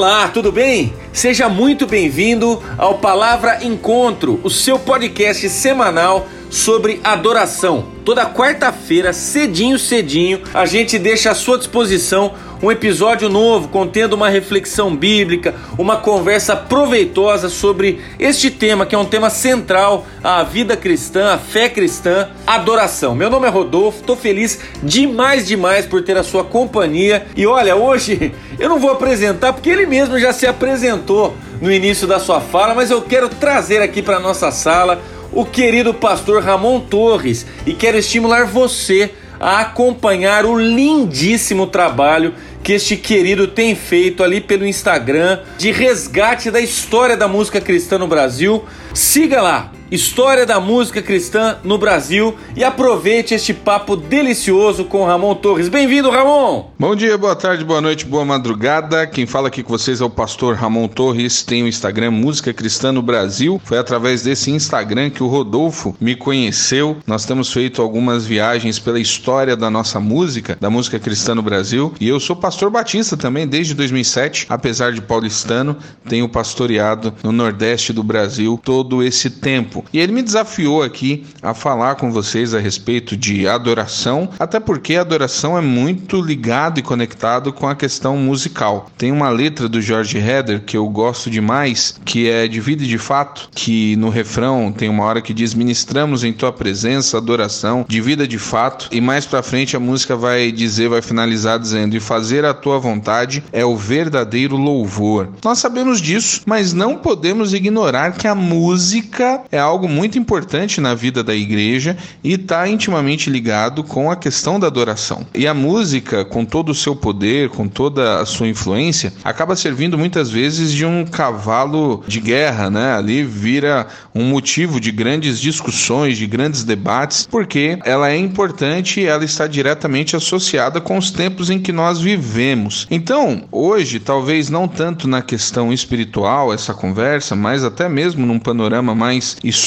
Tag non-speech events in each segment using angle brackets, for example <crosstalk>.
Olá, tudo bem? Seja muito bem-vindo ao Palavra Encontro, o seu podcast semanal sobre adoração. Toda quarta-feira, cedinho, cedinho, a gente deixa à sua disposição um episódio novo contendo uma reflexão bíblica, uma conversa proveitosa sobre este tema que é um tema central à vida cristã, à fé cristã, adoração. Meu nome é Rodolfo, tô feliz demais, demais por ter a sua companhia. E olha, hoje <laughs> eu não vou apresentar porque ele mesmo já se apresentou no início da sua fala, mas eu quero trazer aqui para nossa sala o querido pastor Ramon Torres e quero estimular você a acompanhar o lindíssimo trabalho que este querido tem feito ali pelo Instagram de resgate da história da música cristã no Brasil. Siga lá, história da música cristã no Brasil e aproveite este papo delicioso com Ramon Torres. Bem-vindo, Ramon! Bom dia, boa tarde, boa noite, boa madrugada. Quem fala aqui com vocês é o pastor Ramon Torres, tem o Instagram Música Cristã no Brasil. Foi através desse Instagram que o Rodolfo me conheceu. Nós temos feito algumas viagens pela história da nossa música, da música cristã no Brasil, e eu sou pastor batista também desde 2007, apesar de paulistano, tenho pastoreado no Nordeste do Brasil todo esse tempo. E ele me desafiou aqui a falar com vocês a respeito de adoração, até porque a adoração é muito ligado e conectado com a questão musical. Tem uma letra do George Heder que eu gosto demais, que é de vida de fato, que no refrão tem uma hora que diz: "Ministramos em tua presença adoração de vida de fato", e mais para frente a música vai dizer, vai finalizar dizendo: "E fazer a tua vontade é o verdadeiro louvor". Nós sabemos disso, mas não podemos ignorar que a música é muito importante na vida da igreja e está intimamente ligado com a questão da adoração. E a música, com todo o seu poder, com toda a sua influência, acaba servindo muitas vezes de um cavalo de guerra, né? Ali vira um motivo de grandes discussões, de grandes debates, porque ela é importante e ela está diretamente associada com os tempos em que nós vivemos. Então, hoje, talvez não tanto na questão espiritual essa conversa, mas até mesmo num panorama mais histórico,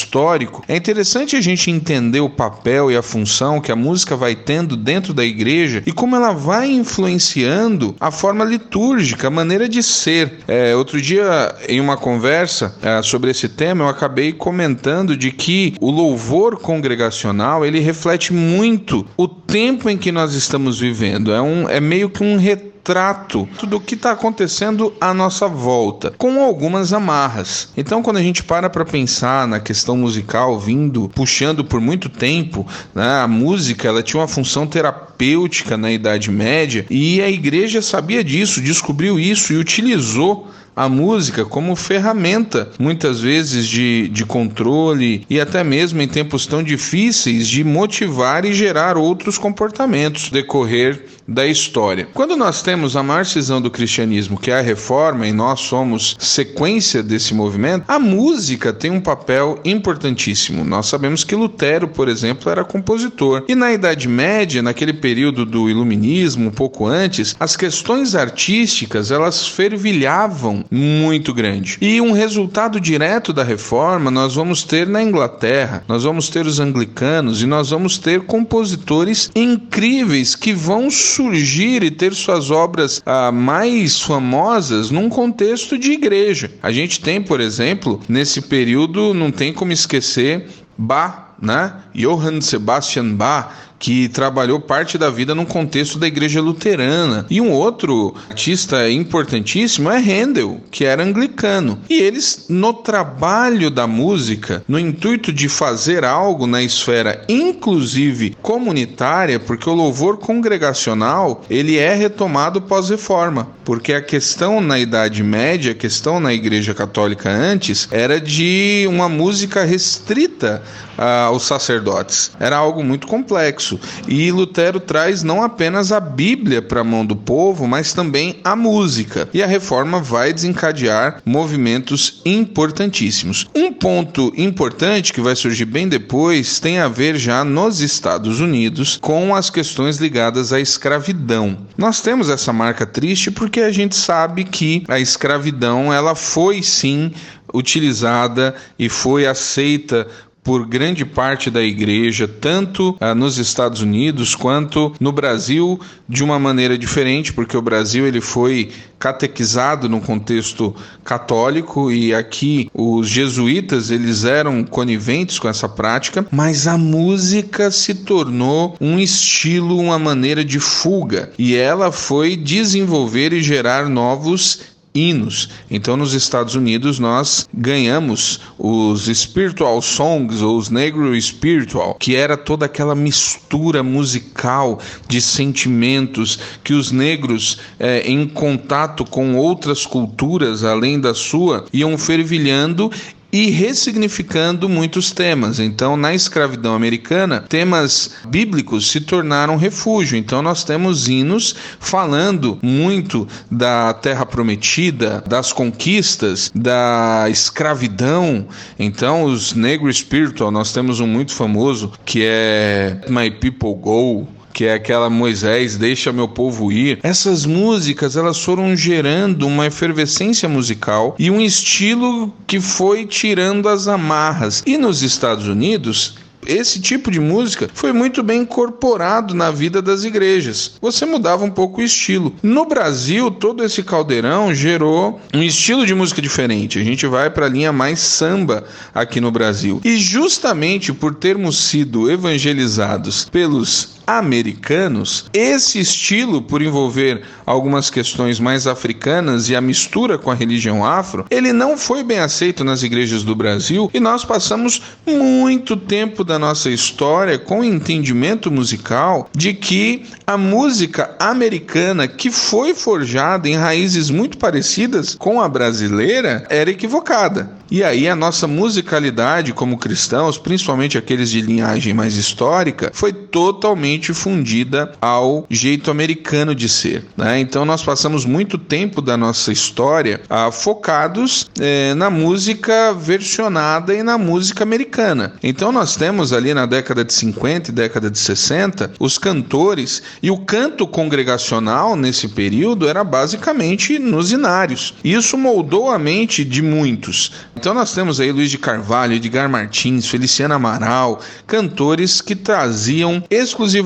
é interessante a gente entender o papel e a função que a música vai tendo dentro da igreja e como ela vai influenciando a forma litúrgica, a maneira de ser. É, outro dia, em uma conversa é, sobre esse tema, eu acabei comentando de que o louvor congregacional ele reflete muito o tempo em que nós estamos vivendo. É, um, é meio que um retrato retrato do que está acontecendo à nossa volta, com algumas amarras. Então, quando a gente para para pensar na questão musical vindo, puxando por muito tempo, né, a música ela tinha uma função terapêutica na Idade Média e a igreja sabia disso, descobriu isso e utilizou a música como ferramenta, muitas vezes de, de controle e até mesmo em tempos tão difíceis de motivar e gerar outros comportamentos decorrer da história. Quando nós temos a maior cisão do cristianismo, que é a reforma, e nós somos sequência desse movimento, a música tem um papel importantíssimo. Nós sabemos que Lutero, por exemplo, era compositor. E na Idade Média, naquele período do iluminismo, um pouco antes, as questões artísticas, elas fervilhavam muito grande. E um resultado direto da reforma nós vamos ter na Inglaterra, nós vamos ter os anglicanos e nós vamos ter compositores incríveis que vão surgir e ter suas obras ah, mais famosas num contexto de igreja. A gente tem, por exemplo, nesse período, não tem como esquecer Bach, né? Johann Sebastian Bach, que trabalhou parte da vida no contexto da igreja luterana. E um outro artista importantíssimo é Handel, que era anglicano. E eles, no trabalho da música, no intuito de fazer algo na esfera, inclusive comunitária, porque o louvor congregacional ele é retomado pós-reforma, porque a questão na Idade Média, a questão na Igreja Católica antes, era de uma música restrita ah, aos sacerdotes. Era algo muito complexo isso. E Lutero traz não apenas a Bíblia para a mão do povo, mas também a música. E a reforma vai desencadear movimentos importantíssimos. Um ponto importante que vai surgir bem depois tem a ver já nos Estados Unidos com as questões ligadas à escravidão. Nós temos essa marca triste porque a gente sabe que a escravidão ela foi sim utilizada e foi aceita por grande parte da igreja, tanto ah, nos Estados Unidos quanto no Brasil, de uma maneira diferente, porque o Brasil ele foi catequizado no contexto católico e aqui os jesuítas eles eram coniventes com essa prática, mas a música se tornou um estilo, uma maneira de fuga. E ela foi desenvolver e gerar novos hinos. Então, nos Estados Unidos, nós ganhamos os spiritual songs, ou os negro spiritual, que era toda aquela mistura musical de sentimentos que os negros, é, em contato com outras culturas além da sua, iam fervilhando e ressignificando muitos temas. Então, na escravidão americana, temas bíblicos se tornaram refúgio. Então, nós temos hinos falando muito da terra prometida, das conquistas, da escravidão. Então, os Negro Spiritual, nós temos um muito famoso que é My People Go que é aquela Moisés, deixa meu povo ir. Essas músicas, elas foram gerando uma efervescência musical e um estilo que foi tirando as amarras. E nos Estados Unidos, esse tipo de música foi muito bem incorporado na vida das igrejas. Você mudava um pouco o estilo. No Brasil, todo esse caldeirão gerou um estilo de música diferente. A gente vai para a linha mais samba aqui no Brasil. E justamente por termos sido evangelizados pelos americanos, esse estilo, por envolver algumas questões mais africanas e a mistura com a religião afro, ele não foi bem aceito nas igrejas do Brasil e nós passamos muito tempo da nossa história com o entendimento musical de que a música americana, que foi forjada em raízes muito parecidas com a brasileira, era equivocada. E aí a nossa musicalidade como cristãos, principalmente aqueles de linhagem mais histórica, foi totalmente fundida ao jeito americano de ser. Né? Então nós passamos muito tempo da nossa história ah, focados eh, na música versionada e na música americana. Então nós temos ali na década de 50 e década de 60 os cantores e o canto congregacional nesse período era basicamente nos inários. Isso moldou a mente de muitos. Então nós temos aí Luiz de Carvalho, Edgar Martins, Feliciana Amaral, cantores que traziam exclusivamente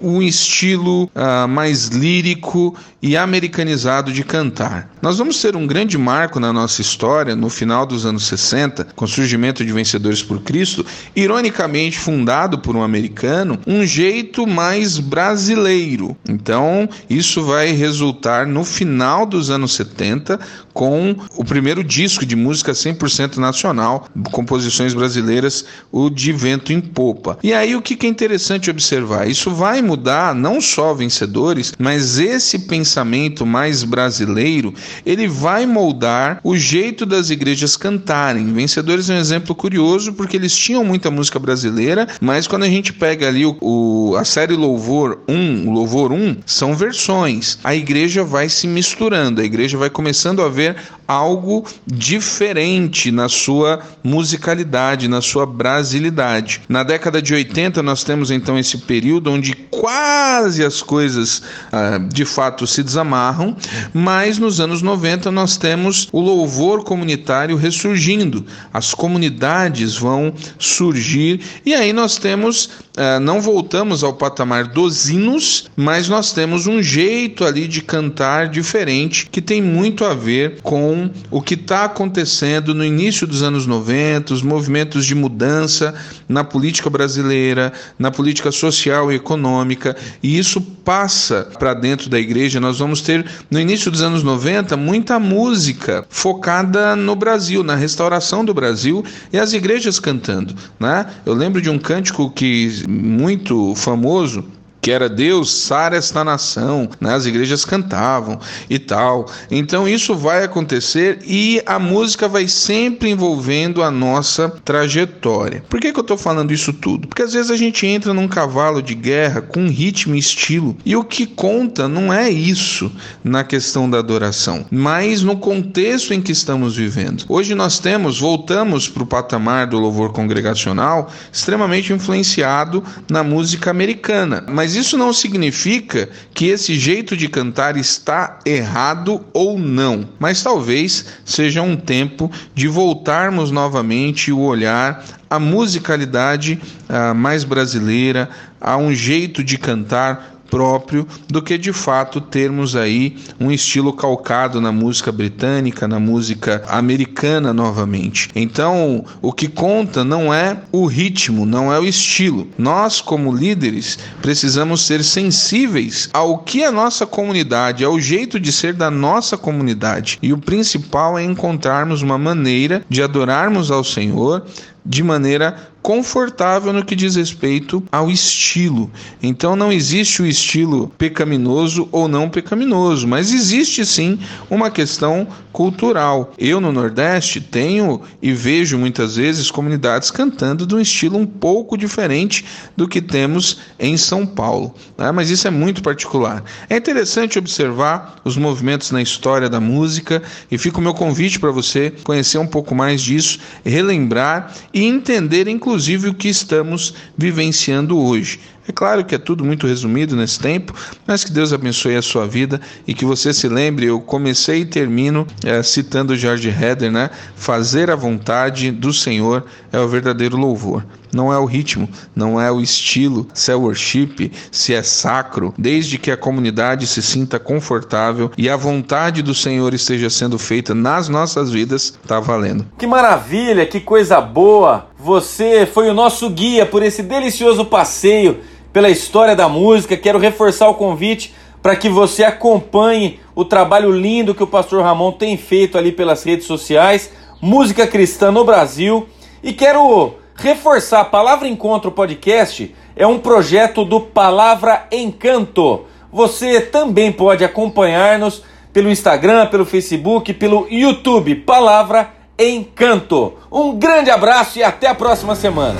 um estilo uh, mais lírico e americanizado de cantar. Nós vamos ter um grande marco na nossa história no final dos anos 60, com o surgimento de Vencedores por Cristo, ironicamente fundado por um americano, um jeito mais brasileiro. Então, isso vai resultar no final dos anos 70 com o primeiro disco de música 100% nacional, composições brasileiras, o de Vento em Popa. E aí o que é interessante observar? Isso vai mudar não só vencedores, mas esse pensamento mais brasileiro, ele vai moldar o jeito das igrejas cantarem. Vencedores é um exemplo curioso porque eles tinham muita música brasileira, mas quando a gente pega ali o, o a série Louvor 1, Louvor 1, são versões. A igreja vai se misturando, a igreja vai começando a ver algo diferente na sua musicalidade, na sua brasilidade. Na década de 80 nós temos então esse período onde quase as coisas ah, de fato se desamarram, mas nos anos 90 nós temos o louvor comunitário ressurgindo, as comunidades vão surgir e aí nós temos, ah, não voltamos ao patamar dos hinos, mas nós temos um jeito ali de cantar diferente que tem muito a ver com o que está acontecendo no início dos anos 90, os movimentos de mudança na política brasileira, na política social e econômica, e isso passa para dentro da igreja. Nós vamos ter, no início dos anos 90, muita música focada no Brasil, na restauração do Brasil e as igrejas cantando. Né? Eu lembro de um cântico que muito famoso que era Deus, sara esta nação, né? as igrejas cantavam e tal. Então isso vai acontecer e a música vai sempre envolvendo a nossa trajetória. Por que, que eu estou falando isso tudo? Porque às vezes a gente entra num cavalo de guerra com ritmo e estilo e o que conta não é isso na questão da adoração, mas no contexto em que estamos vivendo. Hoje nós temos, voltamos para o patamar do louvor congregacional, extremamente influenciado na música americana, mas isso não significa que esse jeito de cantar está errado ou não, mas talvez seja um tempo de voltarmos novamente o olhar a musicalidade uh, mais brasileira, a um jeito de cantar próprio do que de fato termos aí um estilo calcado na música britânica, na música americana novamente. Então, o que conta não é o ritmo, não é o estilo. Nós, como líderes, precisamos ser sensíveis ao que a nossa comunidade, ao jeito de ser da nossa comunidade. E o principal é encontrarmos uma maneira de adorarmos ao Senhor de maneira confortável no que diz respeito ao estilo. Então não existe o estilo pecaminoso ou não pecaminoso, mas existe sim uma questão cultural. Eu no Nordeste tenho e vejo muitas vezes comunidades cantando de um estilo um pouco diferente do que temos em São Paulo, né? mas isso é muito particular. É interessante observar os movimentos na história da música e fica o meu convite para você conhecer um pouco mais disso, relembrar e entender, inclusive, o que estamos vivenciando hoje. É claro que é tudo muito resumido nesse tempo, mas que Deus abençoe a sua vida e que você se lembre. Eu comecei e termino é, citando George Heder, né? Fazer a vontade do Senhor é o verdadeiro louvor. Não é o ritmo, não é o estilo, se é worship, se é sacro, desde que a comunidade se sinta confortável e a vontade do Senhor esteja sendo feita nas nossas vidas, tá valendo. Que maravilha, que coisa boa! Você foi o nosso guia por esse delicioso passeio pela história da música. Quero reforçar o convite para que você acompanhe o trabalho lindo que o pastor Ramon tem feito ali pelas redes sociais, música cristã no Brasil. E quero reforçar Palavra Encontro Podcast é um projeto do Palavra Encanto. Você também pode acompanhar-nos pelo Instagram, pelo Facebook, pelo YouTube. Palavra Encanto. Um grande abraço e até a próxima semana.